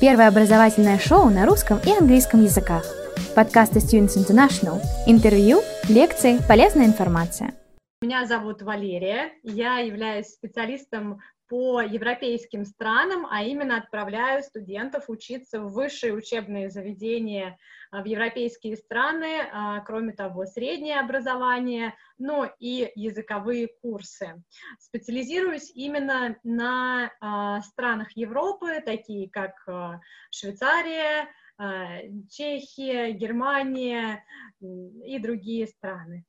Первое образовательное шоу на русском и английском языках. Подкасты Students International. Интервью, лекции, полезная информация. Меня зовут Валерия. Я являюсь специалистом по европейским странам, а именно отправляю студентов учиться в высшие учебные заведения а, в европейские страны, а, кроме того, среднее образование, ну и языковые курсы. Специализируюсь именно на а, странах Европы, такие как Швейцария, Чехия, Германия и другие страны.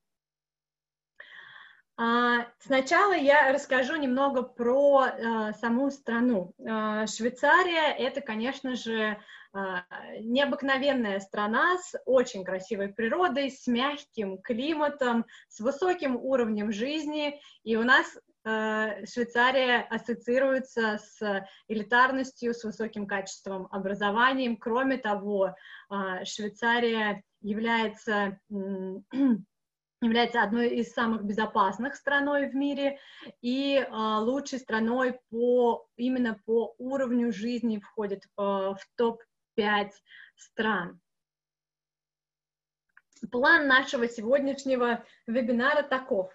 А, сначала я расскажу немного про а, саму страну. А, Швейцария — это, конечно же, необыкновенная страна с очень красивой природой, с мягким климатом, с высоким уровнем жизни, и у нас Швейцария ассоциируется с элитарностью, с высоким качеством образования. Кроме того, Швейцария является является одной из самых безопасных страной в мире и э, лучшей страной по именно по уровню жизни входит э, в топ-5 стран. План нашего сегодняшнего вебинара таков.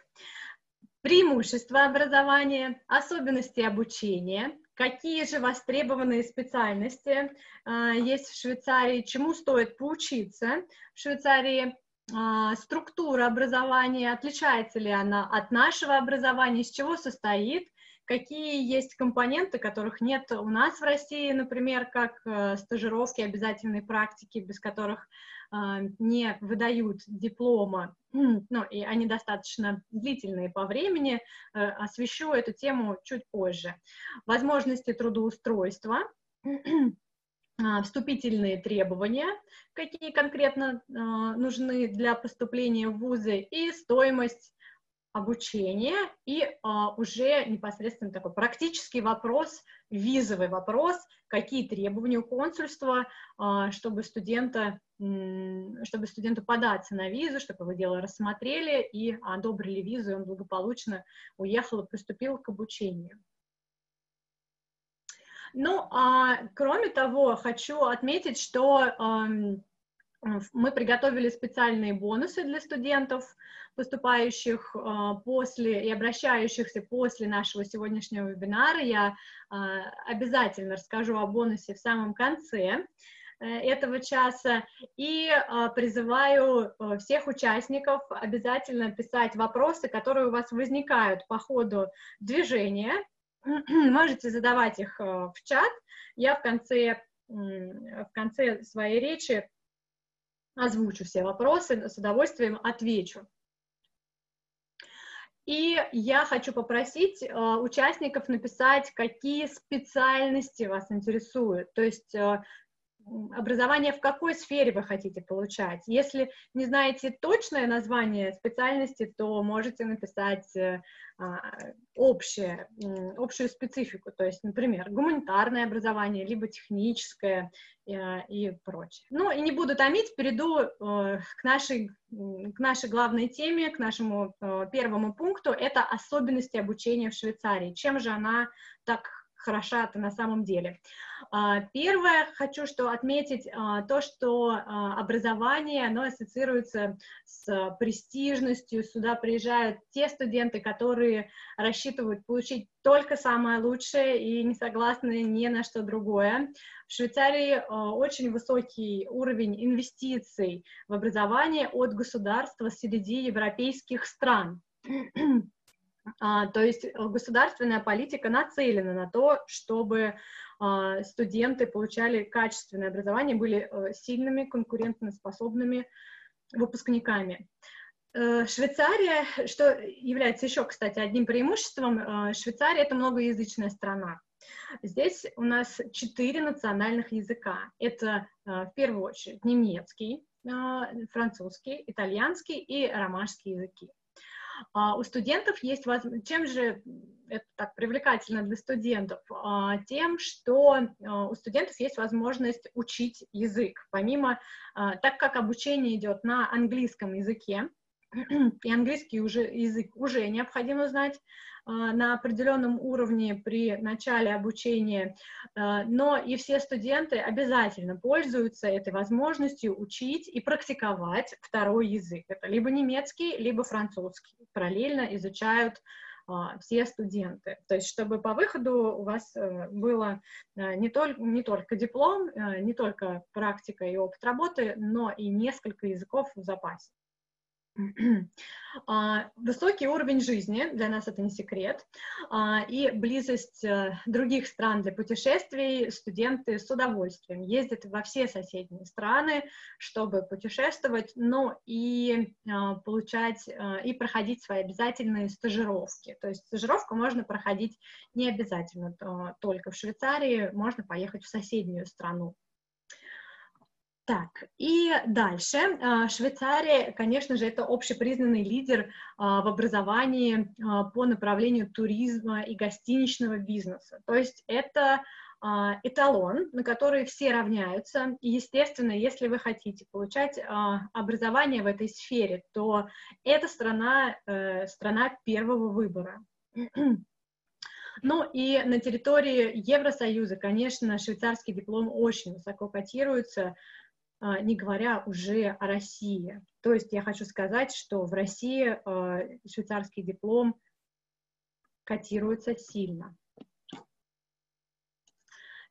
Преимущества образования, особенности обучения, какие же востребованные специальности э, есть в Швейцарии, чему стоит поучиться в Швейцарии, структура образования, отличается ли она от нашего образования, из чего состоит, какие есть компоненты, которых нет у нас в России, например, как э, стажировки, обязательные практики, без которых э, не выдают диплома, ну, и они достаточно длительные по времени, э, освещу эту тему чуть позже. Возможности трудоустройства, а, вступительные требования, какие конкретно а, нужны для поступления в вузы, и стоимость обучения, и а, уже непосредственно такой практический вопрос, визовый вопрос, какие требования у консульства, чтобы студента чтобы студенту податься на визу, чтобы его дело рассмотрели и одобрили визу, и он благополучно уехал и приступил к обучению. Ну, а кроме того, хочу отметить, что э, мы приготовили специальные бонусы для студентов, поступающих э, после и обращающихся после нашего сегодняшнего вебинара. Я э, обязательно расскажу о бонусе в самом конце э, этого часа и э, призываю э, всех участников обязательно писать вопросы, которые у вас возникают по ходу движения можете задавать их э, в чат. Я в конце, в конце своей речи озвучу все вопросы, с удовольствием отвечу. И я хочу попросить э, участников написать, какие специальности вас интересуют. То есть э, образование в какой сфере вы хотите получать. Если не знаете точное название специальности, то можете написать э, а, общее, общую специфику, то есть, например, гуманитарное образование, либо техническое э, и прочее. Ну, и не буду томить, перейду э, к нашей, к нашей главной теме, к нашему первому пункту, это особенности обучения в Швейцарии. Чем же она так хороша-то на самом деле. А, первое, хочу что отметить а, то, что а, образование, оно ассоциируется с престижностью, сюда приезжают те студенты, которые рассчитывают получить только самое лучшее и не согласны ни на что другое. В Швейцарии очень высокий уровень инвестиций в образование от государства среди европейских стран. А, то есть э, государственная политика нацелена на то, чтобы а, студенты получали качественное образование, были э, сильными, конкурентоспособными выпускниками. Э, Швейцария, что является еще, кстати, одним преимуществом, Швейцария — это многоязычная страна. Здесь у нас четыре национальных языка. Это, в первую очередь, немецкий, французский, итальянский и ромашский языки. А, у студентов есть возможность, чем же это так привлекательно для студентов? А, тем, что а, у студентов есть возможность учить язык, помимо, так как обучение идет на английском языке, и английский уже, язык уже необходимо знать, на определенном уровне при начале обучения, но и все студенты обязательно пользуются этой возможностью учить и практиковать второй язык. Это либо немецкий, либо французский. Параллельно изучают а, все студенты. То есть, чтобы по выходу у вас э, было э, не, только не только диплом, э, не только практика и опыт работы, но и несколько языков в запасе. А, высокий уровень жизни, для нас это не секрет, а, и близость э, других стран для путешествий студенты с удовольствием ездят во все соседние страны, чтобы путешествовать, но и а, получать и проходить свои обязательные стажировки. То есть стажировку можно проходить не обязательно только в Швейцарии, можно поехать в соседнюю страну. Так, и дальше. А, Швейцария, конечно же, это общепризнанный лидер а, в образовании а, по направлению туризма и гостиничного бизнеса. То есть это эталон, на который все равняются. И, естественно, если вы хотите получать образование в этой сфере, то это страна, э, страна первого выбора. Ну и на территории Евросоюза, конечно, швейцарский диплом очень высоко котируется. А, не говоря уже о России. То есть я хочу сказать, что в России а, швейцарский диплом котируется сильно.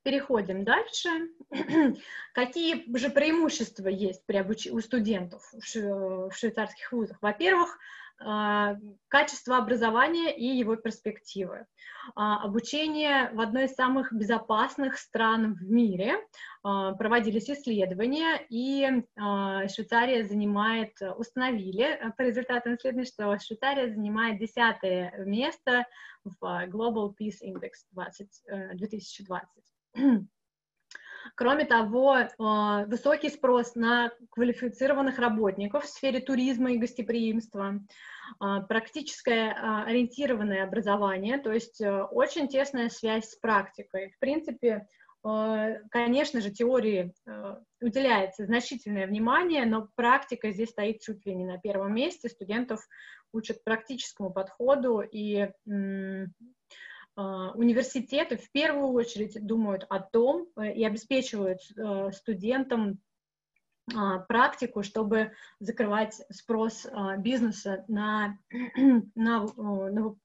Переходим дальше. Какие же преимущества есть при обуч... у студентов в швейцарских вузах? Во-первых, качество образования и его перспективы. А, обучение в одной из самых безопасных стран в мире. А, проводились исследования, и Швейцария занимает, установили по результатам исследований, что Швейцария занимает десятое место в Global Peace Index 20, 2020. Кроме того, э, высокий спрос на квалифицированных работников в сфере туризма и гостеприимства, э, практическое э, ориентированное образование, то есть очень тесная связь с практикой. В принципе, конечно же, теории уделяется значительное внимание, но практика здесь стоит чуть ли не на первом месте. Студентов учат практическому подходу и университеты в первую очередь думают о том э, и обеспечивают э, студентам а, практику, чтобы закрывать спрос а, бизнеса на, на, на,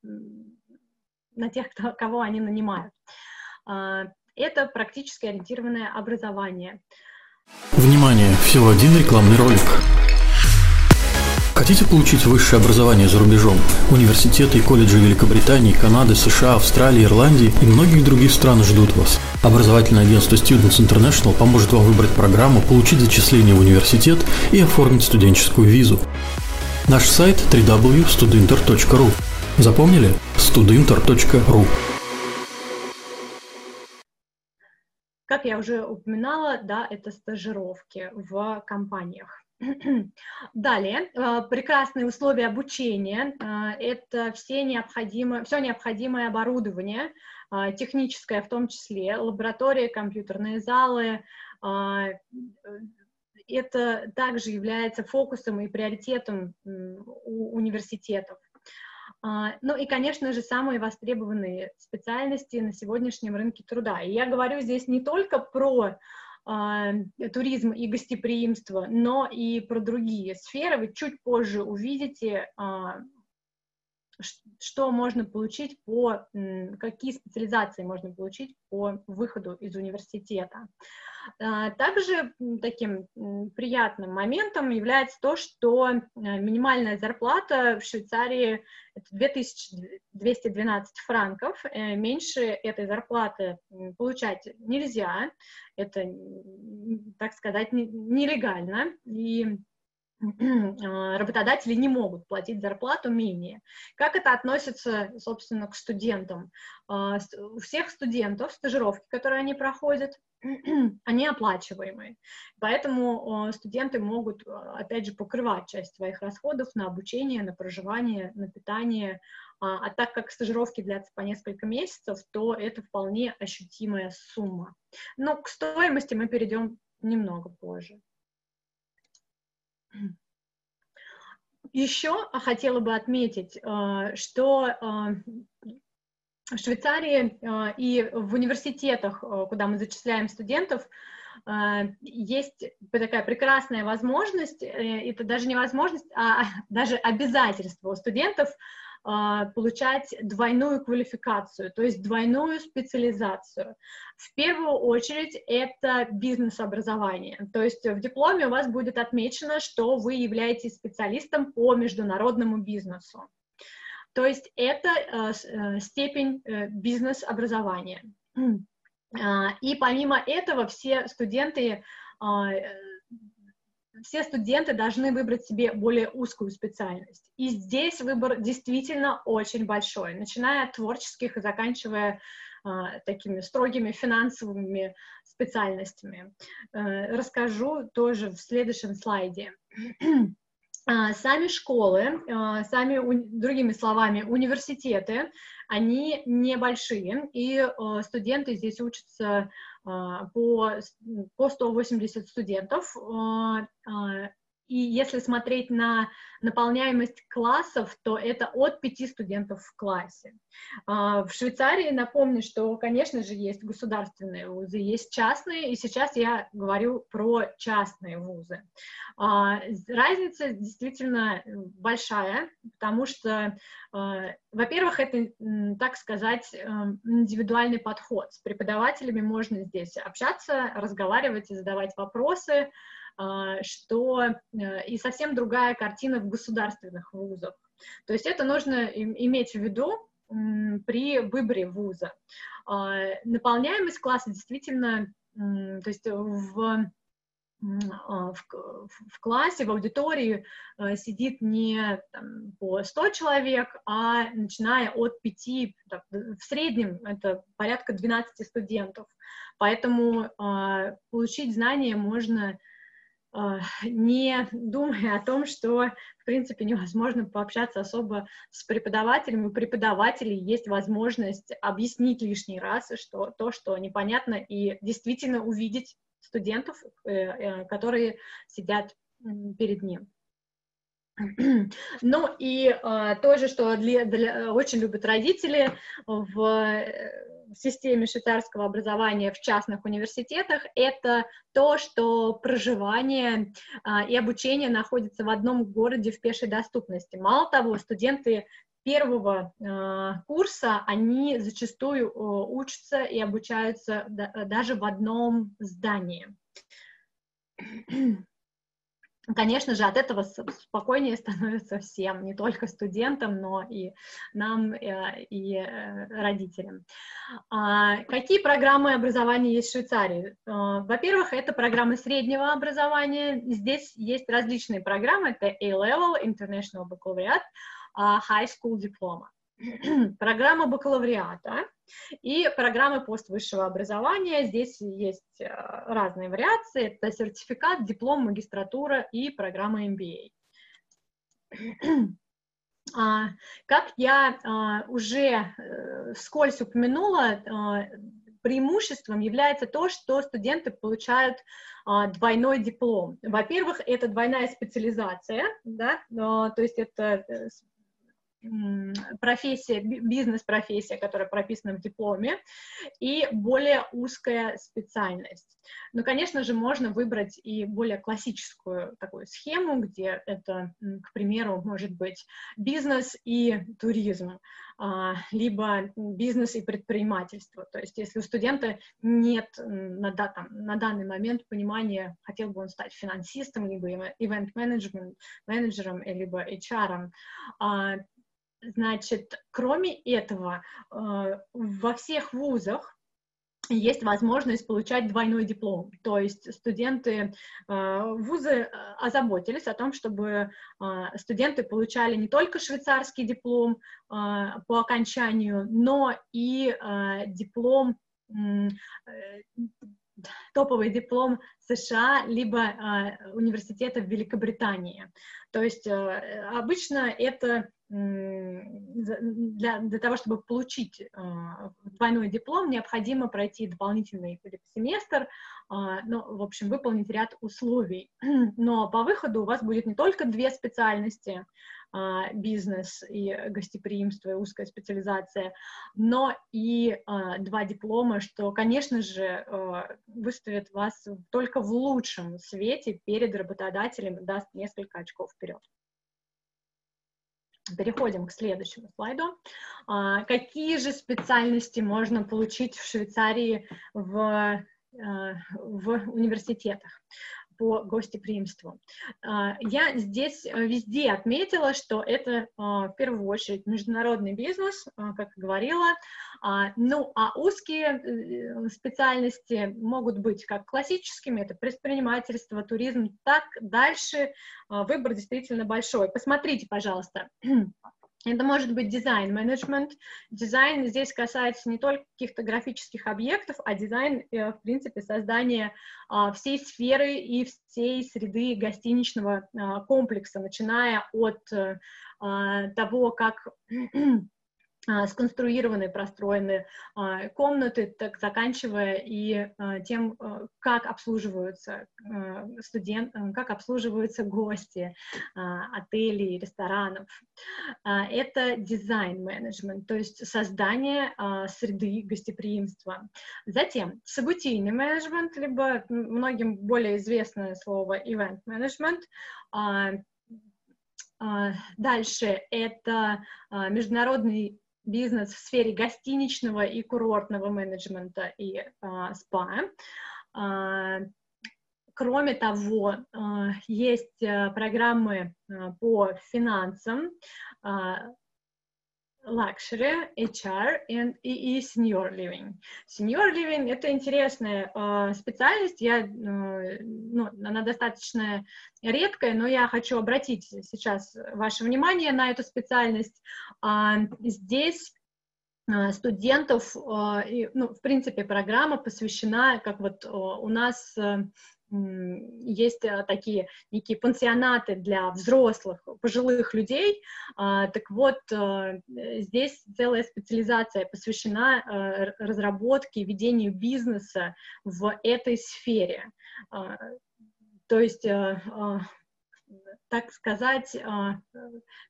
на тех, кто, кого они нанимают. Это практически ориентированное образование. Внимание! Всего один рекламный ролик. Хотите получить высшее образование за рубежом? Университеты и колледжи Великобритании, Канады, США, Австралии, Ирландии и многих других стран ждут вас. Образовательное агентство Students International поможет вам выбрать программу, получить зачисление в университет и оформить студенческую визу. Наш сайт www.studinter.ru Запомнили? studinter.ru Как я уже упоминала, да, это стажировки в компаниях. Далее, э, прекрасные условия обучения, э, это все необходимое, все необходимое оборудование, э, техническое в том числе, лаборатории, компьютерные залы, это также является фокусом и приоритетом у университетов. Ну и, конечно же, самые востребованные специальности на сегодняшнем рынке труда. И я говорю здесь не только про туризм и гостеприимство, но и про другие сферы. Вы чуть позже увидите, а, что можно получить по, какие специализации можно получить по выходу из университета. А, также таким приятным моментом является то, что э, минимальная зарплата в Швейцарии это 2212 франков. Э, меньше этой зарплаты получать нельзя. Это, так сказать, нелегально. И работодатели не могут платить зарплату менее. Как это относится, собственно, к студентам? А, у всех студентов стажировки, которые они проходят, они оплачиваемые. Поэтому студенты могут, а, опять же, покрывать часть своих расходов на обучение, на проживание, на питание. А так как стажировки длятся по несколько месяцев, то это вполне ощутимая сумма. Но к стоимости мы перейдем немного позже. Еще хотела бы отметить, что в Швейцарии и в университетах, куда мы зачисляем студентов, есть такая прекрасная возможность, это даже не возможность, а даже обязательство у студентов а, получать двойную квалификацию, то есть двойную специализацию. В первую очередь это бизнес-образование, то есть в дипломе у вас будет отмечено, что вы являетесь специалистом по международному бизнесу. То есть это э, э, степень э, бизнес-образования. А, и помимо этого все студенты а, все студенты должны выбрать себе более узкую специальность. И здесь выбор действительно очень большой, начиная от творческих и заканчивая а, такими строгими финансовыми специальностями. А, расскажу тоже в следующем слайде. А, сами школы, а, сами, другими словами, университеты, они небольшие, и а, студенты здесь учатся по, по 180 студентов, и если смотреть на наполняемость классов, то это от пяти студентов в классе. А, в Швейцарии, напомню, что, конечно же, есть государственные вузы, есть частные, и сейчас я говорю про частные вузы. А, разница действительно большая, потому что, а, во-первых, это, так сказать, индивидуальный подход. С преподавателями можно здесь общаться, разговаривать и задавать вопросы, что э, и совсем другая картина в государственных вузах. То есть это нужно иметь в виду при выборе вуза. А, наполняемость класса действительно, то есть в а, в, в классе, в аудитории э, сидит не там, по 100 человек, а начиная от 5, так, в среднем это порядка 12 студентов. Поэтому получить знания можно а, не думая о том, что, в принципе, невозможно пообщаться особо с преподавателем. У преподавателей есть возможность объяснить лишний раз что, то, что непонятно, и действительно увидеть студентов, э, э, которые сидят перед ним. Ну и э, тоже, что для, для, очень любят родители в системе швейцарского образования в частных университетах, это то, что проживание а, и обучение находятся в одном городе в пешей доступности. Мало того, студенты первого э, курса они зачастую э, учатся и обучаются да, даже в одном здании. Конечно же, от этого спокойнее становится всем, не только студентам, но и нам, э, и э, родителям. А, какие программы образования есть в Швейцарии? А, во-первых, это программы среднего образования. Здесь есть различные программы. Это A-Level, International Baccalaureate, а, High School Diploma. Программа бакалавриата и программы поствысшего образования. Здесь есть э, разные вариации. Это сертификат, диплом, магистратура и программа MBA. А, как я а, уже э, вскользь упомянула, а, преимуществом является то, что студенты получают двойной диплом. Во-первых, это двойная специализация, да, то есть это э, профессия, бизнес-профессия, которая прописана в дипломе, и более узкая специальность. Но, конечно же, можно выбрать и более классическую такую схему, где это, к примеру, может быть бизнес и туризм, а, либо бизнес и предпринимательство. То есть если у студента нет на, там, на данный момент понимания, хотел бы он стать финансистом, либо ивент-менеджером, либо HR, Значит, кроме этого, э, во всех вузах есть возможность получать двойной диплом. То есть студенты, э, вузы э, озаботились о том, чтобы студенты получали не только швейцарский диплом по окончанию, но и диплом топовый диплом США либо университета в Великобритании. То есть обычно это для, для того, чтобы получить двойной диплом, необходимо пройти дополнительный семестр, ну, в общем, выполнить ряд условий. Но по выходу у вас будет не только две специальности, а, бизнес и гостеприимство и узкая специализация, но и а, два диплома, что, конечно же, а, выставит вас только в лучшем свете перед работодателем, даст несколько очков вперед. Переходим к следующему слайду. Какие же специальности можно получить в Швейцарии в, в университетах? По гостеприимству. А, я здесь э, везде отметила, что это а, в первую очередь международный бизнес, а, как говорила, ну а узкие э, специальности могут быть как классическими, это предпринимательство, туризм, так дальше выбор действительно большой. Посмотрите, пожалуйста, это может быть дизайн-менеджмент. Дизайн здесь касается не только каких-то графических объектов, а дизайн, э, в принципе, создания а, всей сферы и всей среды гостиничного а, комплекса, начиная от э, а, того, как сконструированы, простроены а, комнаты, так заканчивая и а, тем, как обслуживаются студент, как обслуживаются гости отелей, ресторанов. Это дизайн-менеджмент, то есть создание среды гостеприимства. Затем событийный менеджмент, либо многим более известное слово event-менеджмент, Дальше это международный бизнес в сфере гостиничного и курортного менеджмента и а, спа. А, кроме того, а, есть а, программы по финансам, luxury, HR and, и senior living. Senior living — это интересная э, специальность, я, э, ну, она достаточно редкая, но я хочу обратить сейчас ваше внимание на эту специальность. Э, здесь студентов, и, ну, в принципе, программа посвящена, как вот у нас есть э, такие некие пансионаты для взрослых, пожилых людей. А, так вот, э, здесь целая специализация посвящена э, разработке, ведению бизнеса в этой сфере. А, то есть так сказать,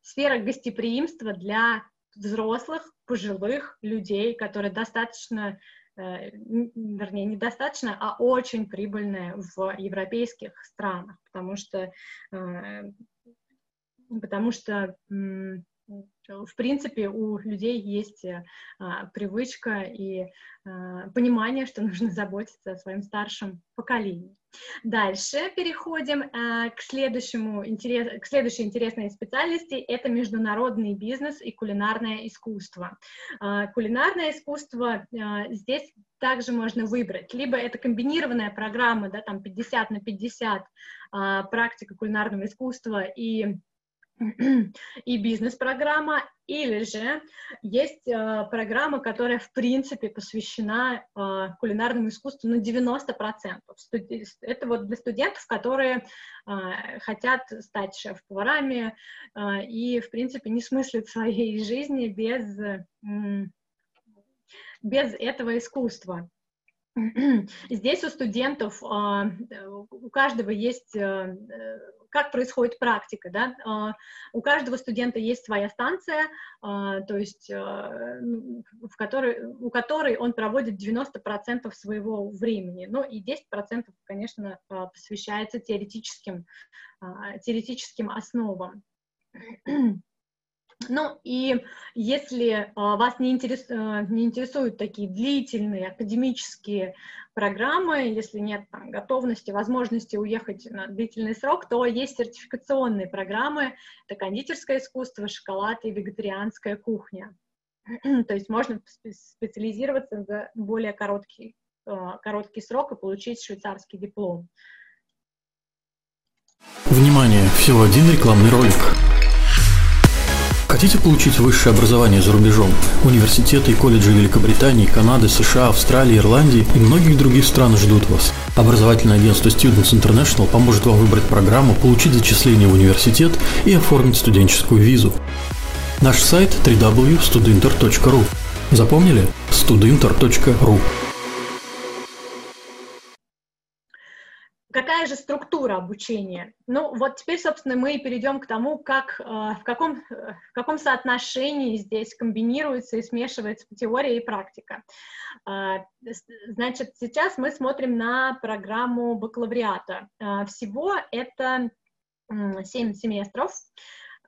сфера гостеприимства для взрослых, пожилых людей, которые достаточно вернее, недостаточно, а очень прибыльная в европейских странах, потому что, э, потому что в принципе, у людей есть а, привычка и а, понимание, что нужно заботиться о своем старшем поколении. Дальше переходим а, к, следующему, интерес, к следующей интересной специальности. Это международный бизнес и кулинарное искусство. А, кулинарное искусство а, здесь также можно выбрать. Либо это комбинированная программа, да, там 50 на 50 а, практика кулинарного искусства и и бизнес-программа, или же есть э, программа, которая в принципе посвящена э, кулинарному искусству на 90%. Студи- это вот для студентов, которые э, хотят стать шеф-поварами э, и в принципе не смыслят своей жизни без, э, без этого искусства. Здесь у студентов, а, у каждого есть, э, как происходит практика, да, а, у каждого студента есть своя станция, а, то есть ну, в которой, у которой он проводит 90% своего времени, ну и 10%, конечно, посвящается теоретическим, теоретическим основам. Ну и если а, вас не, интерес, а, не интересуют такие длительные академические программы, если нет там, готовности, возможности уехать на длительный срок, то есть сертификационные программы, это кондитерское искусство, шоколад и вегетарианская кухня. То есть можно специализироваться за более короткий, а, короткий срок и получить швейцарский диплом. Внимание! Всего один рекламный ролик. Хотите получить высшее образование за рубежом? Университеты и колледжи Великобритании, Канады, США, Австралии, Ирландии и многих других стран ждут вас. Образовательное агентство Students International поможет вам выбрать программу, получить зачисление в университет и оформить студенческую визу. Наш сайт www.studinter.ru. Запомнили? studinter.ru. Какая же структура обучения? Ну, вот теперь, собственно, мы перейдем к тому, как, э, в, каком, в каком соотношении здесь комбинируется и смешивается теория и практика. Э, значит, сейчас мы смотрим на программу бакалавриата. Э, всего это 7 семестров.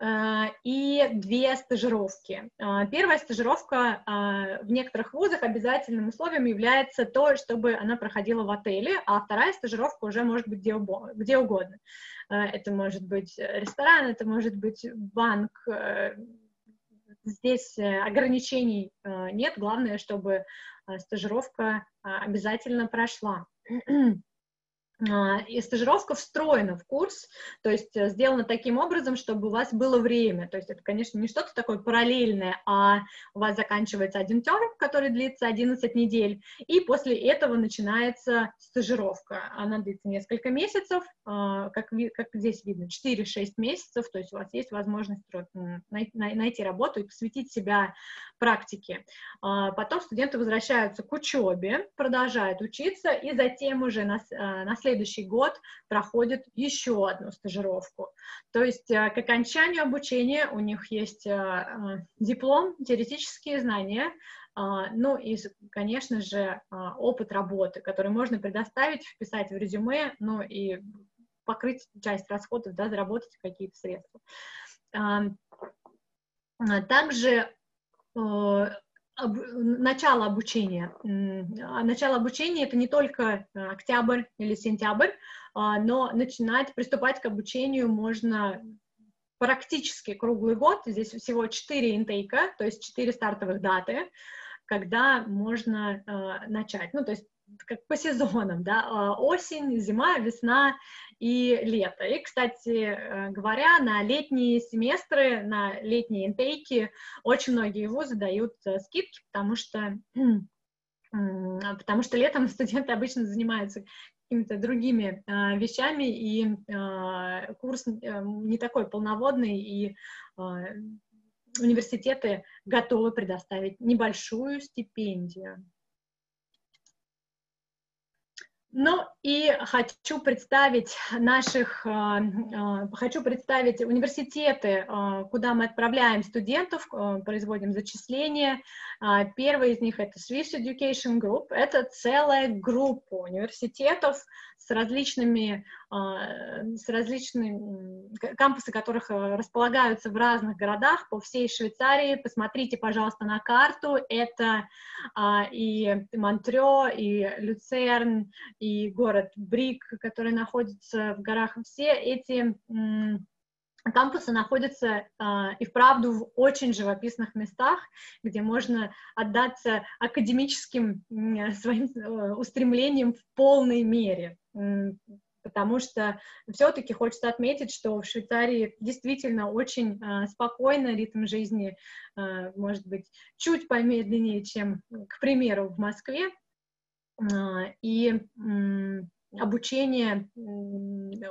Э, и две стажировки. Э, первая стажировка э, в некоторых вузах обязательным условием является то, чтобы она проходила в отеле, а вторая стажировка уже может быть где, где угодно. Это может быть ресторан, это может быть банк. Здесь ограничений нет, главное, чтобы стажировка обязательно прошла. А, и стажировка встроена в курс, то есть э, сделана таким образом, чтобы у вас было время. То есть это, конечно, не что-то такое параллельное, а у вас заканчивается один терм, который длится 11 недель, и после этого начинается стажировка. Она длится несколько месяцев, а, как, как здесь видно, 4-6 месяцев, то есть у вас есть возможность найти работу и посвятить себя практике. А, потом студенты возвращаются к учебе, продолжают учиться, и затем уже на, на следующий следующий год проходит еще одну стажировку. То есть э, к окончанию обучения у них есть э, э, диплом, теоретические знания, ну и, конечно же, опыт работы, который можно предоставить, вписать в резюме, ну и покрыть часть расходов, да, заработать какие-то средства. Также об, начало обучения. А начало обучения это не только э, октябрь или сентябрь, а, но начинать, приступать к обучению можно практически круглый год. Здесь всего 4 интейка, то есть 4 стартовых даты, когда можно э, начать. Ну, то есть как по сезонам, да, а, осень, зима, весна и лето. И, кстати э, говоря, на летние семестры, на летние интейки очень многие вузы дают э, скидки, потому что потому что летом студенты обычно занимаются какими-то другими э, вещами, и э, курс э, не такой полноводный, и э, университеты готовы предоставить небольшую стипендию. Ну и хочу представить наших, а, а, хочу представить университеты, а, куда мы отправляем студентов, производим зачисления. Первый из них это Swiss Education Group. Это целая группа университетов с различными, с различными кампусы, которых располагаются в разных городах по всей Швейцарии. Посмотрите, пожалуйста, на карту. Это и Монтрео, и Люцерн, и город Брик, который находится в горах. Все эти кампусы находятся э, и вправду в очень живописных местах, где можно отдаться академическим э, своим э, устремлениям в полной мере. Потому что все-таки хочется отметить, что в Швейцарии действительно очень э, спокойно, ритм жизни э, может быть чуть помедленнее, чем, к примеру, в Москве, а, и обучение,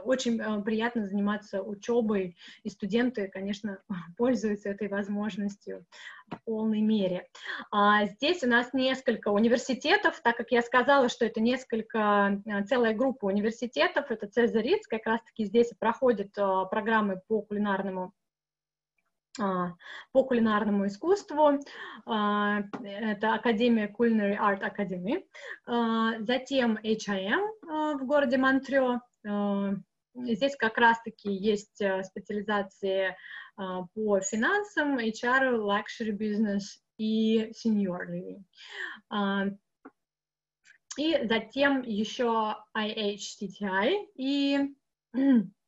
очень а, приятно заниматься учебой, и студенты, конечно, пользуются этой возможностью в полной мере. А здесь у нас несколько университетов, так как я сказала, что это несколько, целая группа университетов, это Цезарь как раз-таки здесь проходят программы по кулинарному по кулинарному искусству. А, это Академия Culinary Art Academy. А, затем HIM в городе Монтрео. Здесь как раз-таки есть специализации по финансам, HR, Luxury Business и Senior Living. И затем еще IHCTI и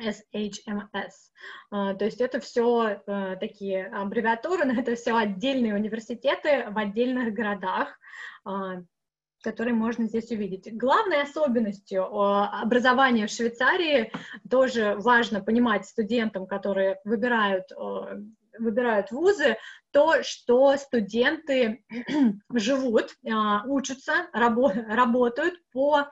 SHMS. А, то есть это все э, такие аббревиатуры, но это все отдельные университеты в отдельных городах, а, которые можно здесь увидеть. Главной особенностью образования в Швейцарии тоже важно понимать студентам, которые выбирают выбирают вузы, то, что студенты живут, а, учатся, рабо работают по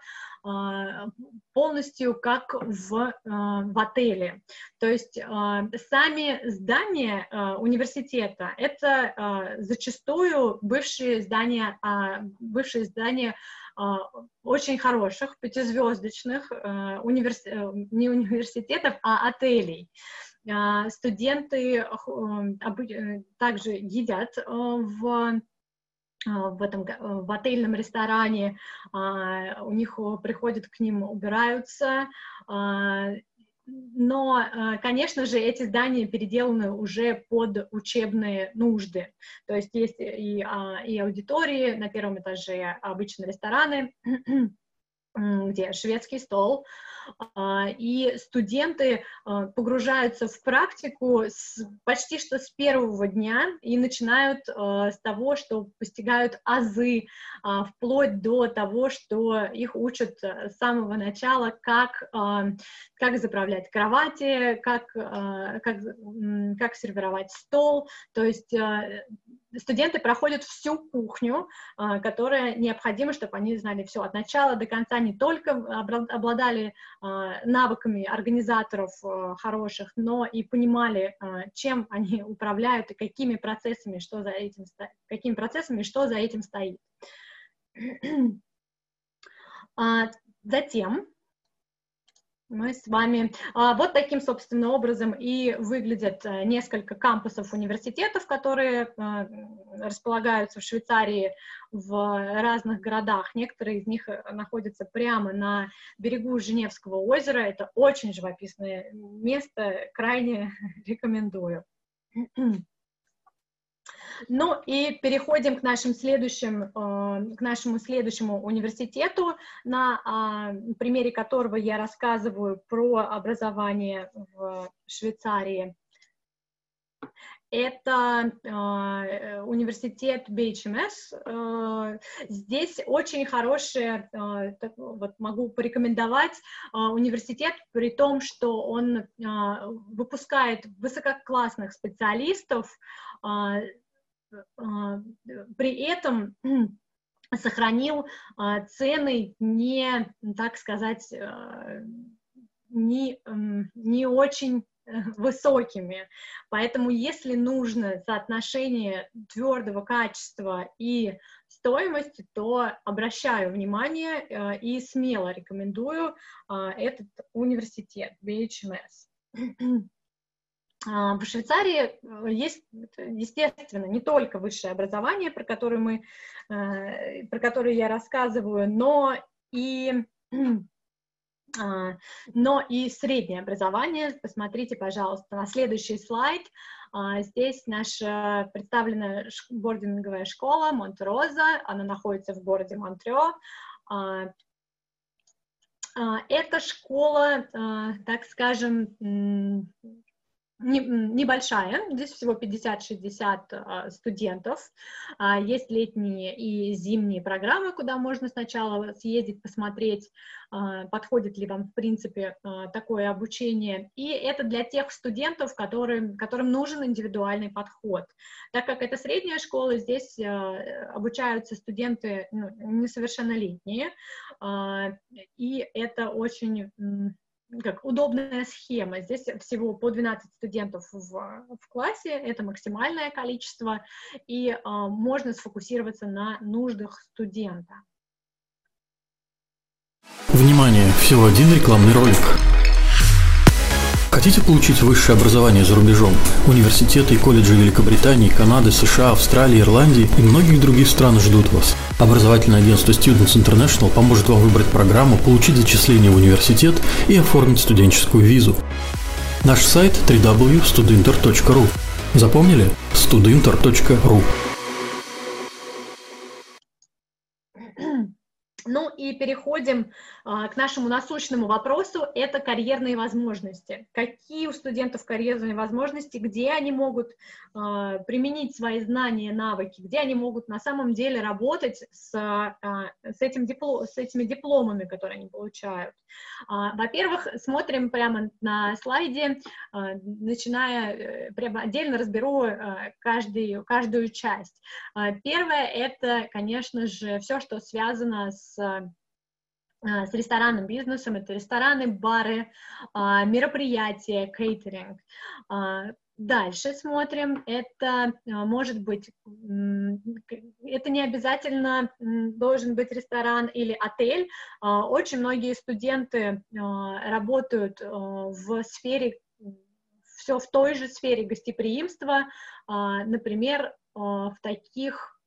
полностью как в, в отеле. То есть сами здания университета — это зачастую бывшие здания, бывшие здания очень хороших, пятизвездочных универс... Э, не университетов, а отелей. Студенты э, также едят в а, в этом э, в отельном ресторане, а, у них приходят к ним, убираются, а, но, конечно же, эти здания переделаны уже под учебные нужды. То есть есть и, и аудитории на первом этаже, обычные рестораны, где шведский стол, а, и студенты а, погружаются в практику с, почти что с первого дня и начинают а, с того, что постигают азы, вплоть до того, что их учат с самого начала, как, как заправлять кровати, как, как, как сервировать стол, то есть студенты проходят всю кухню, а, которая необходима, чтобы они знали все от начала до конца, не только обладали а, навыками организаторов а, хороших, но и понимали, чем они управляют и какими процессами, что за этим, какими процессами, что за этим стоит. Затем мы с вами а, вот таким, собственно, образом и выглядят а, несколько кампусов университетов, которые а, располагаются в Швейцарии в разных городах. Некоторые из них э, находятся прямо на берегу Женевского озера. Это очень живописное место, крайне рекомендую. Ну и переходим к, нашим следующим, э, к нашему следующему университету, на а, примере которого я рассказываю про образование в Швейцарии. Это э, университет BHMS. Э, здесь очень хороший, э, так, вот могу порекомендовать э, университет, при том, что он э, выпускает высококлассных специалистов, э, а, при этом сохранил а, цены не, так сказать, а, не, не очень э, высокими. Поэтому, если нужно соотношение твердого качества и стоимости, то обращаю внимание э, и смело рекомендую этот университет BHMS. А, в Швейцарии э, есть, естественно, не только высшее образование, про которое, мы, э, про которое я рассказываю, но и, а, но и среднее образование. Посмотрите, пожалуйста, на следующий слайд. А, здесь наша представлена бординговая школа Монтероза, она находится в городе Монтрео. Эта школа, так скажем, небольшая, здесь всего 50-60 а, студентов, а, есть летние и зимние программы, куда можно сначала съездить, посмотреть, а, подходит ли вам, в принципе, такое обучение, и это для тех студентов, которым, которым нужен индивидуальный подход. Так как это средняя школа, здесь обучаются студенты ну, несовершеннолетние, и это очень как удобная схема. Здесь всего по 12 студентов в, в классе, это максимальное количество, и э, можно сфокусироваться на нуждах студента. Внимание! Всего один рекламный ролик. Хотите получить высшее образование за рубежом? Университеты и колледжи Великобритании, Канады, США, Австралии, Ирландии и многих других стран ждут вас. Образовательное агентство Students International поможет вам выбрать программу, получить зачисление в университет и оформить студенческую визу. Наш сайт www.studinter.ru Запомнили? studinter.ru Ну и переходим а, к нашему насущному вопросу, это карьерные возможности. Какие у студентов карьерные возможности, где они могут а, применить свои знания, навыки, где они могут на самом деле работать с, а, с, этим диплом, с этими дипломами, которые они получают. А, во-первых, смотрим прямо на слайде, а, начиная, э, прямо отдельно разберу а, каждый, каждую часть. А, первое — это, конечно же, все, что связано с с ресторанным бизнесом, это рестораны, бары, мероприятия, кейтеринг. Дальше смотрим, это может быть, это не обязательно должен быть ресторан или отель. Очень многие студенты работают в сфере, все в той же сфере гостеприимства, например, в таких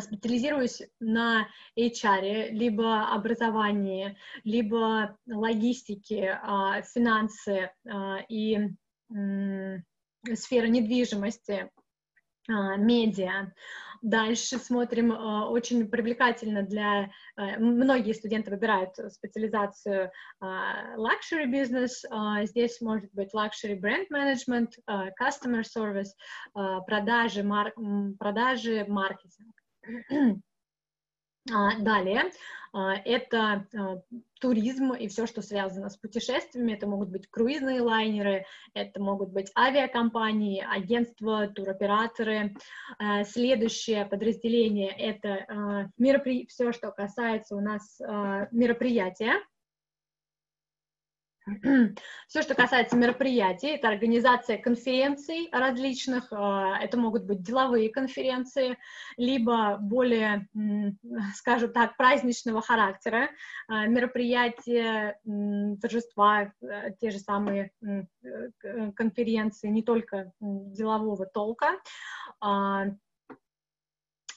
специализируюсь на HR, либо образовании, либо логистике, финансы и сфера недвижимости, а, медиа. Дальше смотрим, а, очень привлекательно для... А, многие студенты выбирают специализацию luxury business. Здесь может быть luxury brand management, customer service, продажи, мар... продажи маркетинг. Далее, это туризм и все, что связано с путешествиями. Это могут быть круизные лайнеры, это могут быть авиакомпании, агентства, туроператоры. Следующее подразделение — это все, что касается у нас мероприятия. Все, что касается мероприятий, это организация конференций различных, а, это могут быть деловые конференции, либо более, скажем так, праздничного характера, а, мероприятия, торжества, э, те же самые э, конференции, не только делового толка, а,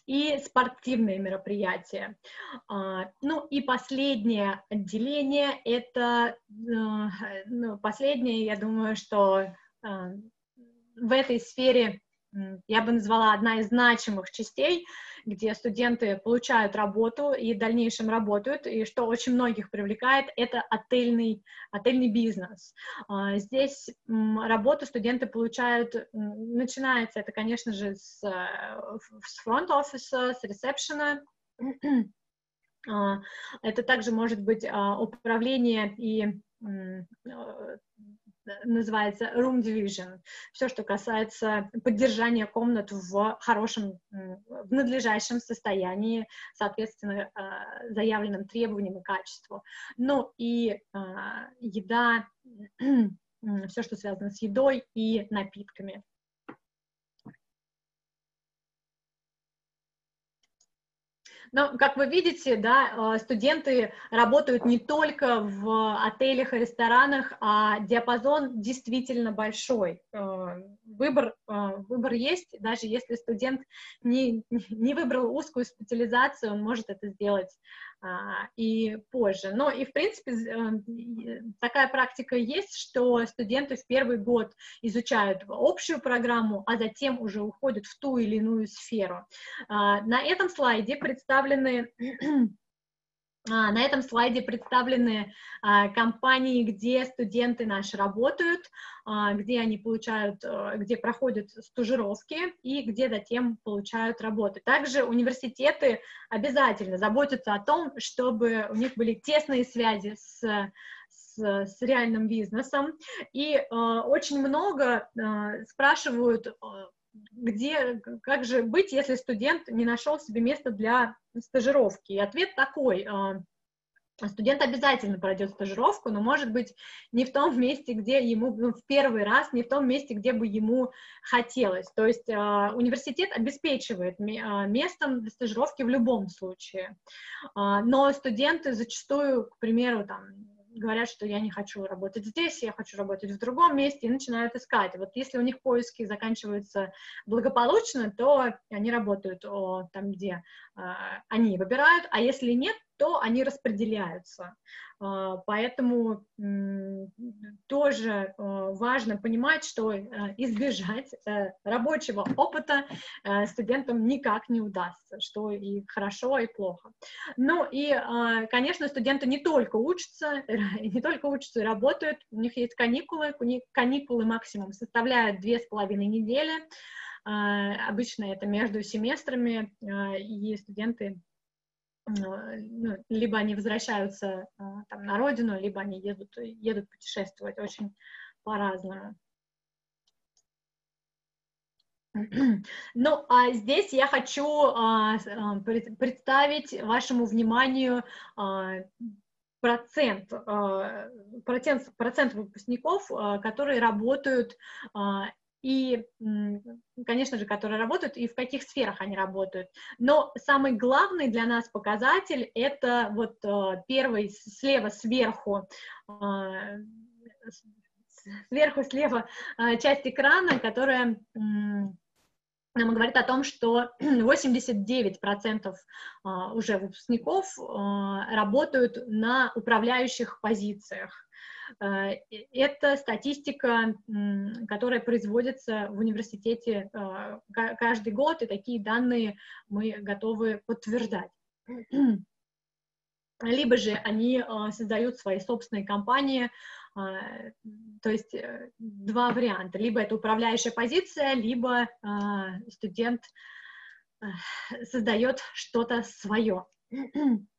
и спортивные мероприятия. А, ну и последнее отделение, это э, ну, последнее, я думаю, что э, в этой сфере я бы назвала одна из значимых частей, где студенты получают работу и в дальнейшем работают, и что очень многих привлекает, это отельный, отельный бизнес. А, здесь работу студенты получают, начинается это, конечно же, с, э, с фронт-офиса, с ресепшена, а, это также может быть а, управление и называется room division, все, что касается поддержания комнат в хорошем, в надлежащем состоянии, соответственно, а, заявленным требованиям и качеству. Ну и а, еда, все, что связано с едой и напитками. Но, как вы видите, да, э, студенты работают не только в отелях и ресторанах, а диапазон действительно большой. Э, выбор, э, выбор есть, даже если студент не, не выбрал узкую специализацию, он может это сделать и позже. Но и, в принципе, э, такая практика есть, что студенты в первый год изучают общую программу, а затем уже уходят в ту или иную сферу. А, на этом слайде представлены а, на этом слайде представлены а, компании, где студенты наши работают, а, где они получают, где проходят стажировки и где затем получают работу. Также университеты обязательно заботятся о том, чтобы у них были тесные связи с с, с реальным бизнесом. И очень много спрашивают, где, как же быть, если студент не нашел себе место для стажировки? И ответ такой, а, студент обязательно пройдет стажировку, но, может быть, не в том месте, где ему, ну, в первый раз, не в том месте, где бы ему хотелось. То есть э, университет обеспечивает э, местом для стажировки в любом случае. Но студенты зачастую, к примеру, там, говорят, что я не хочу работать здесь, я хочу работать в другом месте, и начинают искать. Вот если у них поиски заканчиваются благополучно, то они работают о, там, где э, они выбирают, а если нет, то они распределяются. А, поэтому тоже а, важно понимать, что э, избежать э, рабочего опыта э, студентам никак не удастся, что и хорошо, и плохо. Ну и, а, конечно, студенты не только учатся, не только учатся и работают, у них есть каникулы, каникулы максимум составляют две с половиной недели, обычно это между семестрами, и студенты ну, либо они возвращаются а, там, на родину, либо они едут, едут путешествовать очень по-разному. Ну, а здесь я хочу а, а, представить вашему вниманию а, процент, а, процент, процент выпускников, которые работают а, и, конечно же, которые работают, и в каких сферах они работают. Но самый главный для нас показатель — это вот первый слева сверху, сверху слева часть экрана, которая нам говорит о том, что 89% а, уже выпускников работают на управляющих позициях. А, это статистика, которая производится в университете каждый год, и такие данные мы готовы подтверждать либо же они создают свои собственные компании, то есть э, два варианта. Либо это управляющая позиция, либо студент э, создает что-то свое.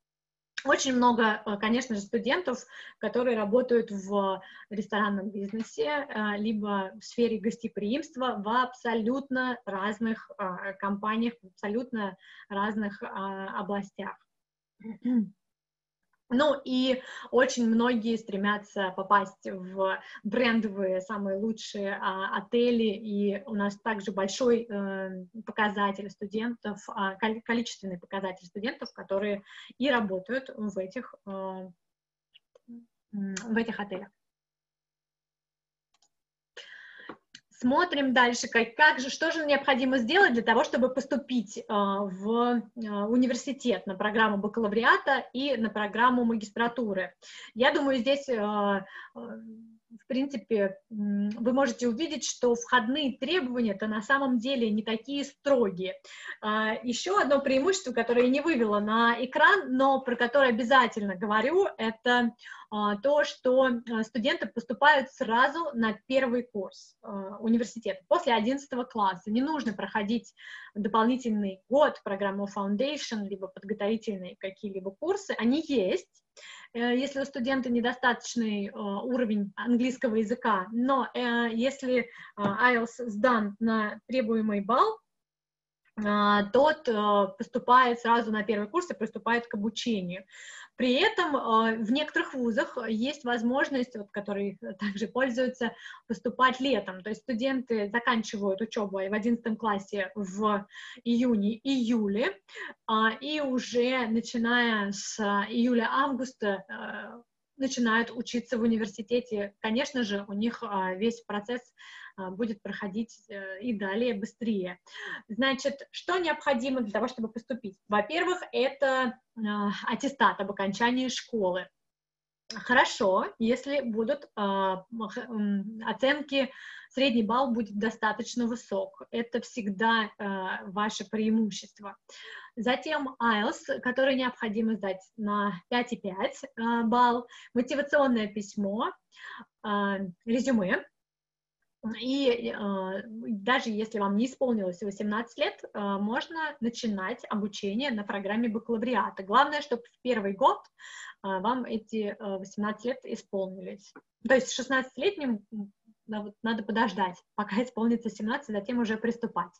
Очень много, э, конечно же, студентов, которые работают в ресторанном бизнесе, либо в сфере гостеприимства в абсолютно разных компаниях, в абсолютно разных областях. Ну и очень многие стремятся попасть в брендовые, самые лучшие а, отели, и у нас также большой э, показатель студентов, а, количественный показатель студентов, которые и работают в этих, э, в этих отелях. Смотрим дальше, как, как же, что же необходимо сделать для того, чтобы поступить э, в э, университет на программу бакалавриата и на программу магистратуры. Я думаю, здесь э, в принципе, вы можете увидеть, что входные требования-то на самом деле не такие строгие. А, еще одно преимущество, которое я не вывела на экран, но про которое обязательно говорю, это а, то, что а, студенты поступают сразу на первый курс университета, после 11 класса. Не нужно проходить дополнительный год программы Foundation, либо подготовительные какие-либо курсы. Они есть, если у студента недостаточный э, уровень английского языка, но э, если IELTS сдан на требуемый балл, тот поступает сразу на первый курс и приступает к обучению. При этом э, в некоторых вузах есть возможность, вот, которые также пользуются, поступать летом. То есть студенты заканчивают учебу в 11 классе в июне-июле, а, и уже начиная с июля-августа э, начинают учиться в университете. Конечно же, у них а, весь процесс а, будет проходить э, и далее быстрее. Значит, что необходимо для того, чтобы поступить? Во-первых, это а, аттестат об окончании школы. Хорошо, если будут э, оценки, средний балл будет достаточно высок. Это всегда ваше преимущество. Затем IELTS, который необходимо сдать на 5,5 э, балл, мотивационное письмо, резюме, и э, даже если вам не исполнилось 18 лет, э, можно начинать обучение на программе бакалавриата. Главное, чтобы в первый год э, вам эти э, 18 лет исполнились. То есть 16-летним да, вот, надо подождать, пока исполнится 17, затем уже приступать.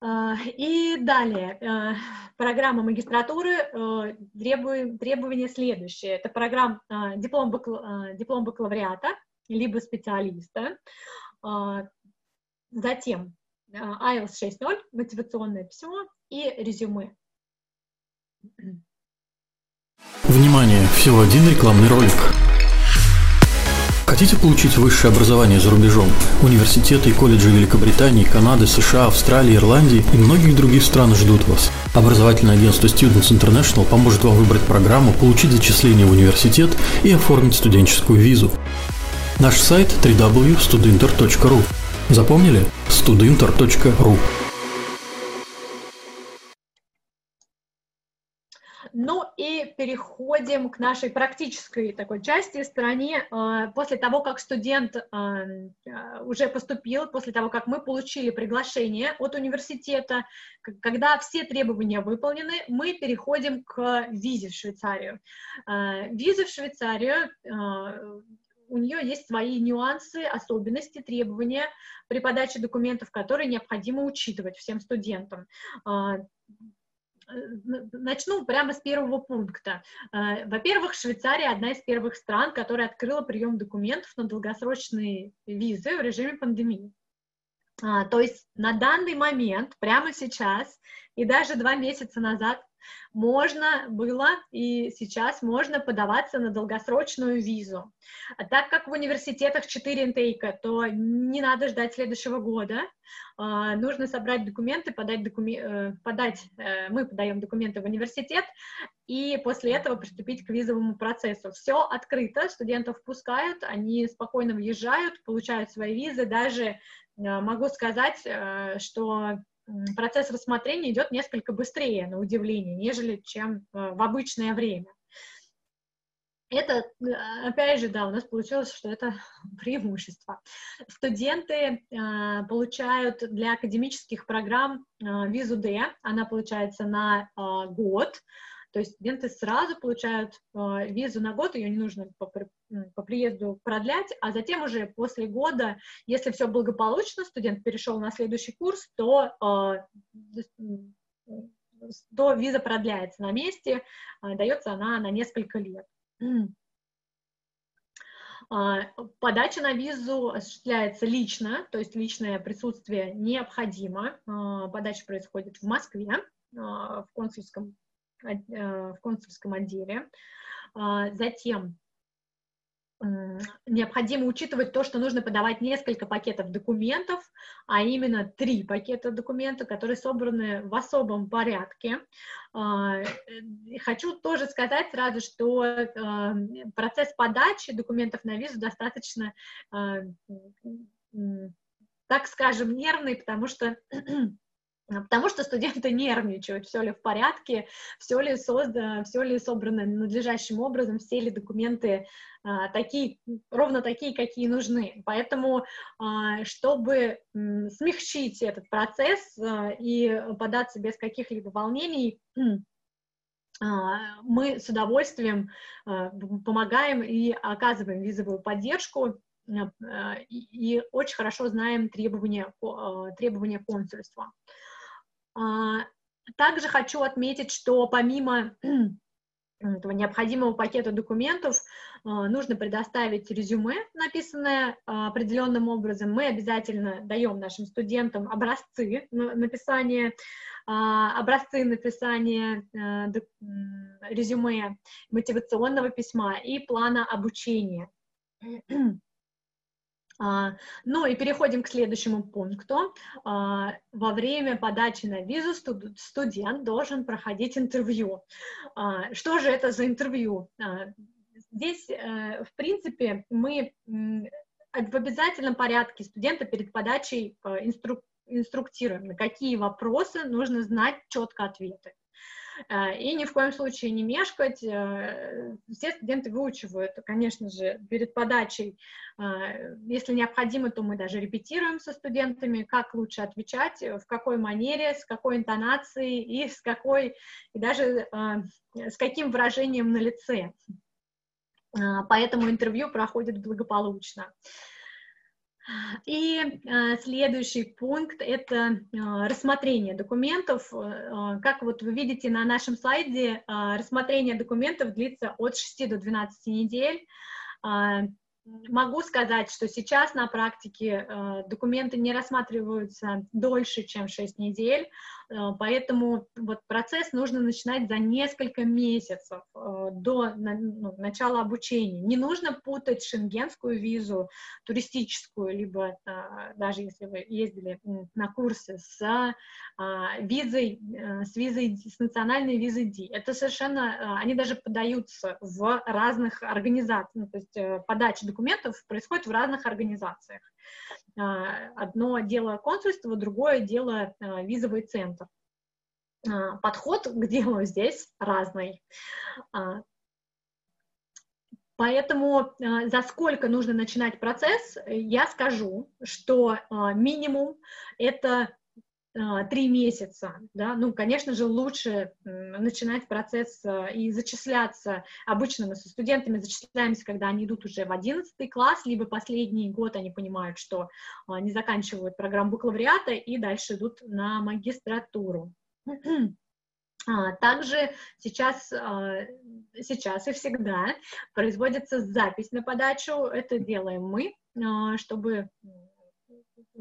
И далее, программа магистратуры, э, требования следующие. Это программа диплом, диплом бакалавриата, либо специалиста. А, затем а, IELTS 6.0, мотивационное письмо и резюме. Внимание! Всего один рекламный ролик. Хотите получить высшее образование за рубежом? Университеты и колледжи Великобритании, Канады, США, Австралии, Ирландии и многих других стран ждут вас. Образовательное агентство Students International поможет вам выбрать программу, получить зачисление в университет и оформить студенческую визу. Наш сайт www.studinter.ru. Запомнили? studinter.ru. Ну и переходим к нашей практической такой части стране. Э, после того, как студент э, э, уже поступил, после того, как мы получили приглашение от университета, когда все требования выполнены, мы переходим к визе в Швейцарию. Виза в Швейцарию у нее есть свои нюансы, особенности, требования при подаче документов, которые необходимо учитывать всем студентам. А, начну прямо с первого пункта. Во-первых, Швейцария одна из первых стран, которая открыла прием документов на долгосрочные визы в режиме пандемии. А, то есть на данный момент, прямо сейчас и даже два месяца назад можно было и сейчас можно подаваться на долгосрочную визу. А так как в университетах 4 интейка, то не надо ждать следующего года. А, нужно собрать документы, подать, докуми... Э, подать э, мы подаем документы в университет, и после этого приступить к визовому процессу. Все открыто, студентов пускают, они спокойно въезжают, получают свои визы, даже могу сказать, что процесс рассмотрения идет несколько быстрее, на удивление, нежели чем э, в обычное время. Это, э, опять же, да, у нас получилось, что это преимущество. Студенты э, получают для академических программ э, визу D, она получается на э, год, то есть студенты сразу получают э, визу на год, ее не нужно по, по приезду продлять, а затем уже после года, если все благополучно, студент перешел на следующий курс, то, э, то виза продляется на месте, э, дается она на несколько лет. Подача на визу осуществляется лично, то есть личное присутствие необходимо. Подача происходит в Москве, в консульском в консульском отделе. А, затем необходимо учитывать то, что нужно подавать несколько пакетов документов, а именно три пакета документов, которые собраны в особом порядке. А, хочу тоже сказать сразу, что а, процесс подачи документов на визу достаточно, так скажем, нервный, потому что Потому что студенты нервничают, все ли в порядке, все ли создано, все ли собрано надлежащим образом, все ли документы а, такие, ровно такие, какие нужны. Поэтому, а, чтобы м, смягчить этот процесс а, и податься без каких-либо волнений, а, мы с удовольствием а, помогаем и оказываем визовую поддержку а, и очень хорошо знаем требования, требования консульства. А, также хочу отметить, что помимо этого необходимого пакета документов а, нужно предоставить резюме, написанное а, определенным образом. Мы обязательно даем нашим студентам образцы написания, образцы написания резюме, мотивационного письма и плана обучения. А, ну и переходим к следующему пункту. А, во время подачи на визу студент должен проходить интервью. А, что же это за интервью? Здесь, э, в принципе, мы в обязательном порядке студента перед подачей э, инструк инструктируем, на какие вопросы нужно знать четко ответы. Э, и ни в коем случае не мешкать. Э, все студенты выучивают, конечно же, перед подачей. Э, если необходимо, то мы даже репетируем со студентами, как лучше отвечать, в какой манере, с какой интонацией и с какой, и даже с каким выражением на лице. Поэтому интервью проходит благополучно. И э, следующий пункт – это э, рассмотрение документов. Э, как вот вы видите на нашем слайде, рассмотрение документов длится от 6 до 12 недель. Могу сказать, что сейчас на практике э, документы не рассматриваются дольше, чем 6 недель, э, поэтому вот процесс нужно начинать за несколько месяцев э, до ну, начала обучения. Не нужно путать шенгенскую визу, туристическую, либо э, даже если вы ездили на курсы с э, визой, э, с визой, с национальной визой D. Это совершенно, э, они даже подаются в разных организациях, ну, то есть э, подача документов происходит в разных организациях. А, одно дело консульство, другое дело а, визовый центр. А, подход к делу здесь разный. Поэтому за сколько нужно начинать процесс, я скажу, что минимум это три месяца, да, ну, конечно же, лучше начинать процесс и зачисляться. Обычно мы со студентами зачисляемся, когда они идут уже в 11 класс, либо последний год они понимают, что не заканчивают программу бакалавриата и дальше идут на магистратуру. А, также сейчас, а, сейчас и всегда производится запись на подачу. Это делаем мы, а, чтобы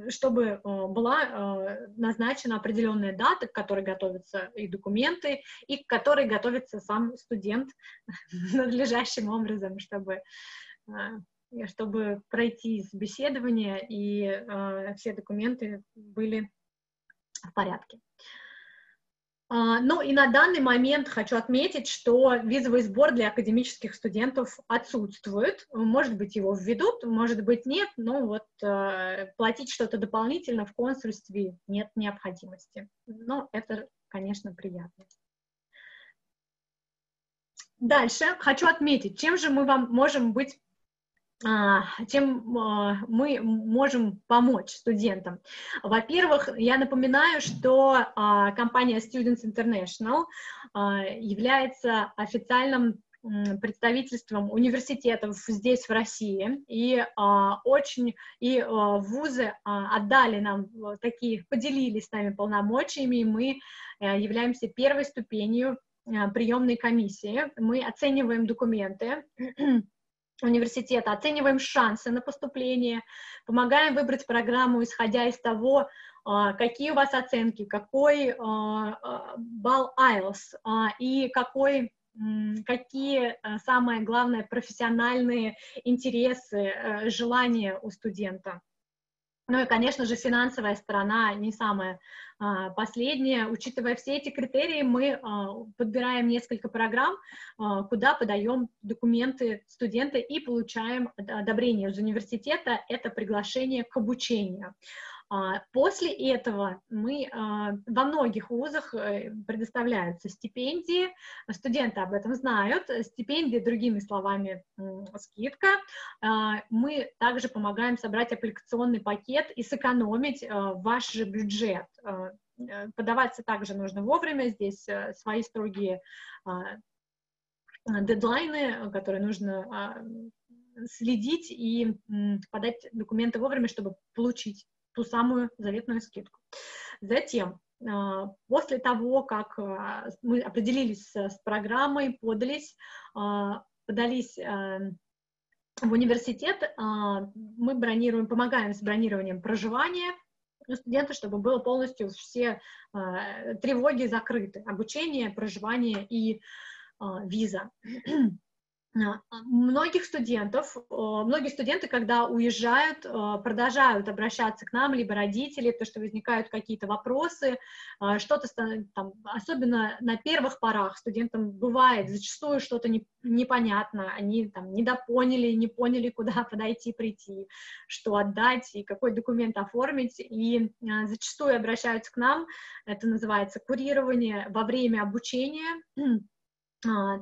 чтобы была назначена определенная дата, к которой готовятся и документы, и к которой готовится сам студент надлежащим образом, чтобы, чтобы пройти собеседование и все документы были в порядке. А, ну и на данный момент хочу отметить, что визовый сбор для академических студентов отсутствует. Может быть, его введут, может быть, нет, но вот э, платить что-то дополнительно в консульстве нет необходимости. Но это, конечно, приятно. Дальше хочу отметить, чем же мы вам можем быть чем а, мы можем помочь студентам. Во-первых, я напоминаю, что а, компания Students International а, является официальным представительством университетов здесь, в России, и а, очень, и а, вузы а, отдали нам такие, поделились с нами полномочиями, и мы а, являемся первой ступенью а, приемной комиссии. Мы оцениваем документы, университета, оцениваем шансы на поступление, помогаем выбрать программу, исходя из того, а, какие у вас оценки, какой а, а, балл IELTS и какой какие самые главные профессиональные интересы, э, желания у студента. Ну и, конечно же, финансовая сторона не самая а, последняя. Учитывая все эти критерии, мы а, подбираем несколько программ, а, куда подаем документы студента и получаем одобрение из университета. Это приглашение к обучению. А, после этого мы а, во многих вузах э, предоставляются стипендии, студенты об этом знают, стипендии, другими словами, скидка. А, мы также помогаем собрать аппликационный пакет и сэкономить ваш же бюджет. Э, подаваться также нужно вовремя, здесь э, свои строгие дедлайны, которые нужно следить и подать документы вовремя, чтобы получить ту самую заветную скидку. Затем, а, после того, как а, мы определились с программой, подались, а, подались в университет, мы бронируем, помогаем с бронированием проживания студента, чтобы было полностью все тревоги закрыты, обучение, проживание и виза. А, многих студентов, многие студенты, когда уезжают, продолжают обращаться к нам, либо родители, то, что возникают какие-то вопросы, а, что-то там, особенно на первых порах студентам бывает зачастую что-то не, непонятно, они там недопоняли, не поняли, куда подойти, прийти, что отдать и какой документ оформить, и а, зачастую обращаются к нам, это называется курирование во время обучения, а,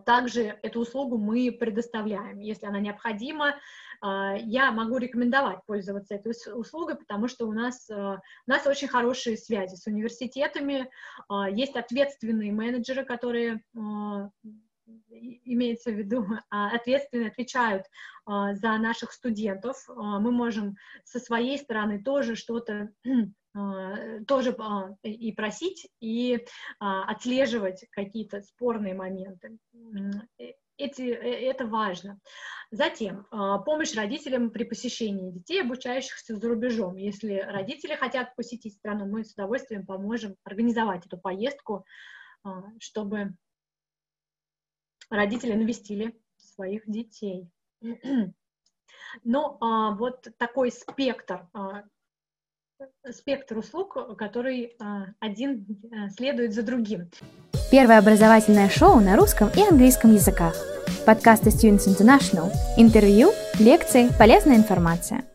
также эту услугу мы предоставляем. Если она необходима, а, я могу рекомендовать пользоваться этой услугой, потому что у нас, а, у нас очень хорошие связи с университетами, есть ответственные менеджеры, которые имеется в виду, ответственно отвечают за наших студентов. Мы можем со своей стороны тоже что-то а, тоже а, и просить, и а, отслеживать какие-то спорные моменты. Э, эти, э, это важно. Затем, помощь родителям при посещении детей, обучающихся за рубежом. Если родители хотят посетить страну, мы с удовольствием поможем организовать эту поездку, чтобы родители навестили своих детей. Ну, вот такой спектр спектр услуг, который а, один а, следует за другим. Первое образовательное шоу на русском и английском языках. Подкасты Students International. Интервью, лекции, полезная информация –